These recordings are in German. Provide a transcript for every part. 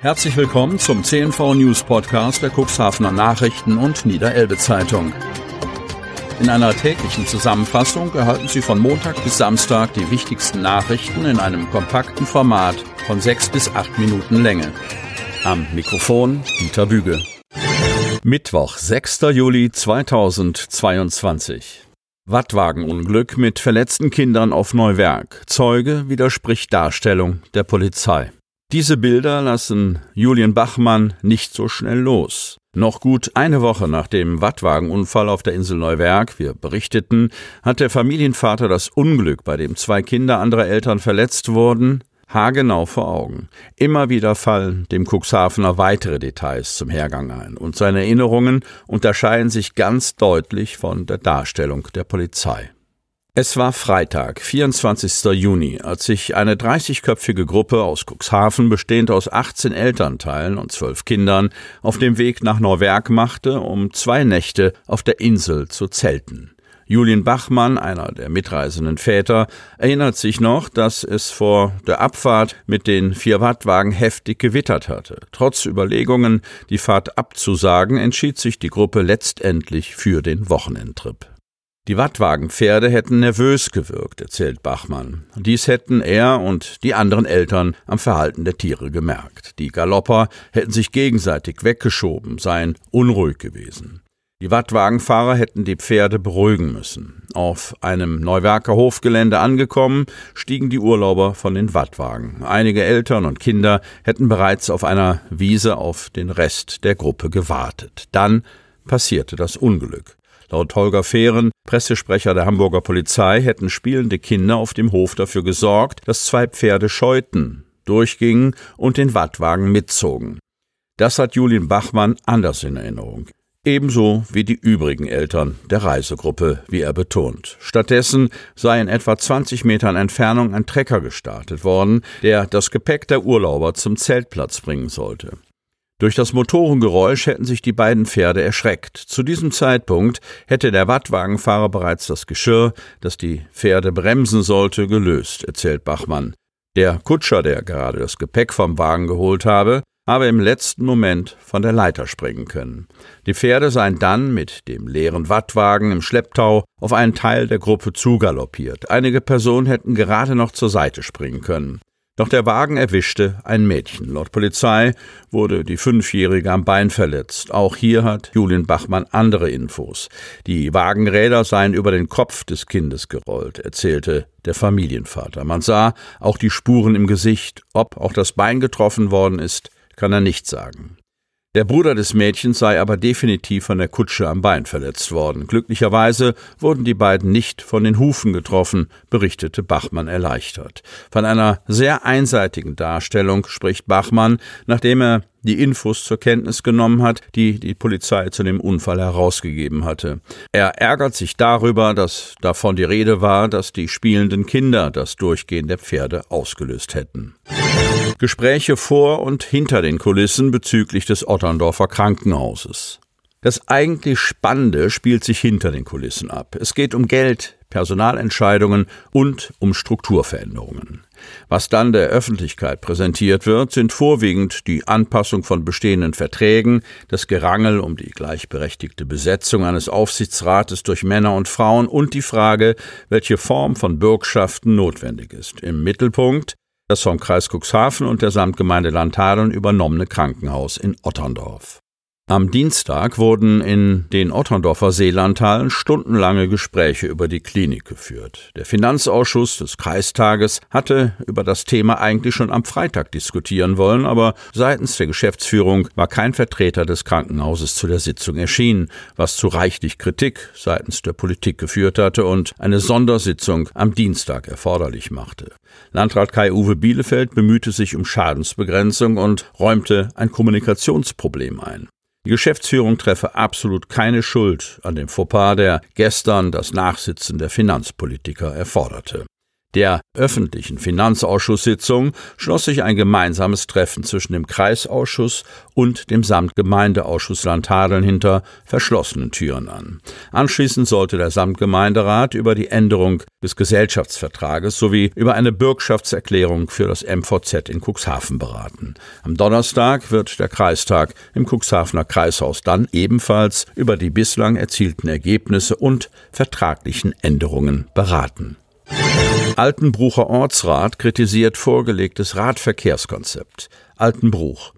Herzlich willkommen zum CNV News Podcast der Cuxhavener Nachrichten und Niederelbe Zeitung. In einer täglichen Zusammenfassung erhalten Sie von Montag bis Samstag die wichtigsten Nachrichten in einem kompakten Format von sechs bis acht Minuten Länge. Am Mikrofon Dieter Büge. Mittwoch, 6. Juli 2022. Wattwagenunglück mit verletzten Kindern auf Neuwerk. Zeuge widerspricht Darstellung der Polizei. Diese Bilder lassen Julian Bachmann nicht so schnell los. Noch gut eine Woche nach dem Wattwagenunfall auf der Insel Neuwerk, wir berichteten, hat der Familienvater das Unglück, bei dem zwei Kinder anderer Eltern verletzt wurden, haargenau vor Augen. Immer wieder fallen dem Cuxhavener weitere Details zum Hergang ein, und seine Erinnerungen unterscheiden sich ganz deutlich von der Darstellung der Polizei. Es war Freitag, 24. Juni, als sich eine 30-köpfige Gruppe aus Cuxhaven, bestehend aus 18 Elternteilen und 12 Kindern, auf dem Weg nach Norwerk machte, um zwei Nächte auf der Insel zu zelten. Julian Bachmann, einer der mitreisenden Väter, erinnert sich noch, dass es vor der Abfahrt mit den vier Wattwagen heftig gewittert hatte. Trotz Überlegungen, die Fahrt abzusagen, entschied sich die Gruppe letztendlich für den Wochenendtrip. Die Wattwagenpferde hätten nervös gewirkt, erzählt Bachmann. Dies hätten er und die anderen Eltern am Verhalten der Tiere gemerkt. Die Galopper hätten sich gegenseitig weggeschoben, seien unruhig gewesen. Die Wattwagenfahrer hätten die Pferde beruhigen müssen. Auf einem Neuwerker Hofgelände angekommen, stiegen die Urlauber von den Wattwagen. Einige Eltern und Kinder hätten bereits auf einer Wiese auf den Rest der Gruppe gewartet. Dann passierte das Unglück. Laut Holger Fehren, Pressesprecher der Hamburger Polizei, hätten spielende Kinder auf dem Hof dafür gesorgt, dass zwei Pferde scheuten, durchgingen und den Wattwagen mitzogen. Das hat Julien Bachmann anders in Erinnerung. Ebenso wie die übrigen Eltern der Reisegruppe, wie er betont. Stattdessen sei in etwa 20 Metern Entfernung ein Trecker gestartet worden, der das Gepäck der Urlauber zum Zeltplatz bringen sollte. Durch das Motorengeräusch hätten sich die beiden Pferde erschreckt. Zu diesem Zeitpunkt hätte der Wattwagenfahrer bereits das Geschirr, das die Pferde bremsen sollte, gelöst, erzählt Bachmann. Der Kutscher, der gerade das Gepäck vom Wagen geholt habe, habe im letzten Moment von der Leiter springen können. Die Pferde seien dann mit dem leeren Wattwagen im Schlepptau auf einen Teil der Gruppe zugaloppiert. Einige Personen hätten gerade noch zur Seite springen können. Doch der Wagen erwischte ein Mädchen. Laut Polizei wurde die Fünfjährige am Bein verletzt. Auch hier hat Julian Bachmann andere Infos. Die Wagenräder seien über den Kopf des Kindes gerollt, erzählte der Familienvater. Man sah auch die Spuren im Gesicht. Ob auch das Bein getroffen worden ist, kann er nicht sagen. Der Bruder des Mädchens sei aber definitiv von der Kutsche am Bein verletzt worden. Glücklicherweise wurden die beiden nicht von den Hufen getroffen, berichtete Bachmann erleichtert. Von einer sehr einseitigen Darstellung spricht Bachmann, nachdem er die Infos zur Kenntnis genommen hat, die die Polizei zu dem Unfall herausgegeben hatte. Er ärgert sich darüber, dass davon die Rede war, dass die spielenden Kinder das Durchgehen der Pferde ausgelöst hätten. Gespräche vor und hinter den Kulissen bezüglich des Otterndorfer Krankenhauses. Das eigentlich Spannende spielt sich hinter den Kulissen ab. Es geht um Geld, Personalentscheidungen und um Strukturveränderungen. Was dann der Öffentlichkeit präsentiert wird, sind vorwiegend die Anpassung von bestehenden Verträgen, das Gerangel um die gleichberechtigte Besetzung eines Aufsichtsrates durch Männer und Frauen und die Frage, welche Form von Bürgschaften notwendig ist. Im Mittelpunkt das vom Kreis Cuxhaven und der Samtgemeinde Landhadeln übernommene Krankenhaus in Otterndorf. Am Dienstag wurden in den Otterndorfer Seelandhallen stundenlange Gespräche über die Klinik geführt. Der Finanzausschuss des Kreistages hatte über das Thema eigentlich schon am Freitag diskutieren wollen, aber seitens der Geschäftsführung war kein Vertreter des Krankenhauses zu der Sitzung erschienen, was zu reichlich Kritik seitens der Politik geführt hatte und eine Sondersitzung am Dienstag erforderlich machte. Landrat Kai-Uwe Bielefeld bemühte sich um Schadensbegrenzung und räumte ein Kommunikationsproblem ein. Die Geschäftsführung treffe absolut keine Schuld an dem Fauxpas, der gestern das Nachsitzen der Finanzpolitiker erforderte. Der öffentlichen Finanzausschusssitzung schloss sich ein gemeinsames Treffen zwischen dem Kreisausschuss und dem Samtgemeindeausschuss Landhadeln hinter verschlossenen Türen an. Anschließend sollte der Samtgemeinderat über die Änderung des Gesellschaftsvertrages sowie über eine Bürgschaftserklärung für das MVZ in Cuxhaven beraten. Am Donnerstag wird der Kreistag im Cuxhavener Kreishaus dann ebenfalls über die bislang erzielten Ergebnisse und vertraglichen Änderungen beraten. Altenbrucher Ortsrat kritisiert vorgelegtes Radverkehrskonzept. Altenbruch.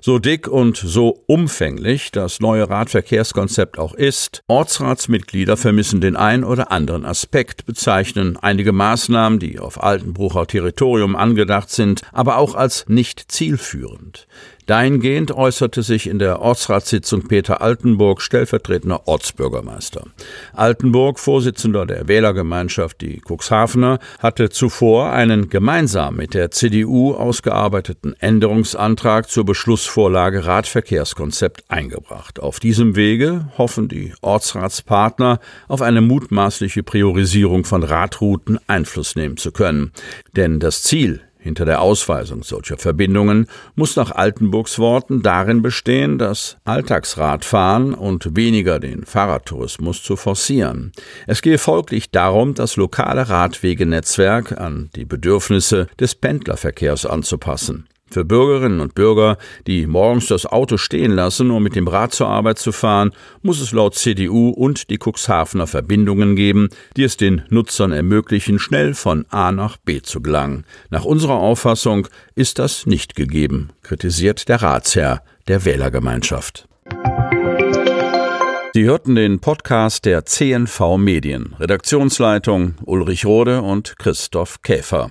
So dick und so umfänglich das neue Radverkehrskonzept auch ist, Ortsratsmitglieder vermissen den ein oder anderen Aspekt, bezeichnen einige Maßnahmen, die auf Altenbrucher Territorium angedacht sind, aber auch als nicht zielführend. Dahingehend äußerte sich in der Ortsratssitzung Peter Altenburg, stellvertretender Ortsbürgermeister. Altenburg, Vorsitzender der Wählergemeinschaft Die Cuxhavener, hatte zuvor einen gemeinsam mit der CDU ausgearbeiteten Änderungsantrag zur Beschlussvorlage Radverkehrskonzept eingebracht. Auf diesem Wege hoffen die Ortsratspartner auf eine mutmaßliche Priorisierung von Radrouten Einfluss nehmen zu können. Denn das Ziel hinter der Ausweisung solcher Verbindungen muss nach Altenburgs Worten darin bestehen, das Alltagsradfahren und weniger den Fahrradtourismus zu forcieren. Es gehe folglich darum, das lokale Radwegenetzwerk an die Bedürfnisse des Pendlerverkehrs anzupassen. Für Bürgerinnen und Bürger, die morgens das Auto stehen lassen, um mit dem Rad zur Arbeit zu fahren, muss es laut CDU und die Cuxhavener Verbindungen geben, die es den Nutzern ermöglichen, schnell von A nach B zu gelangen. Nach unserer Auffassung ist das nicht gegeben, kritisiert der Ratsherr der Wählergemeinschaft. Sie hörten den Podcast der CNV Medien. Redaktionsleitung Ulrich Rode und Christoph Käfer.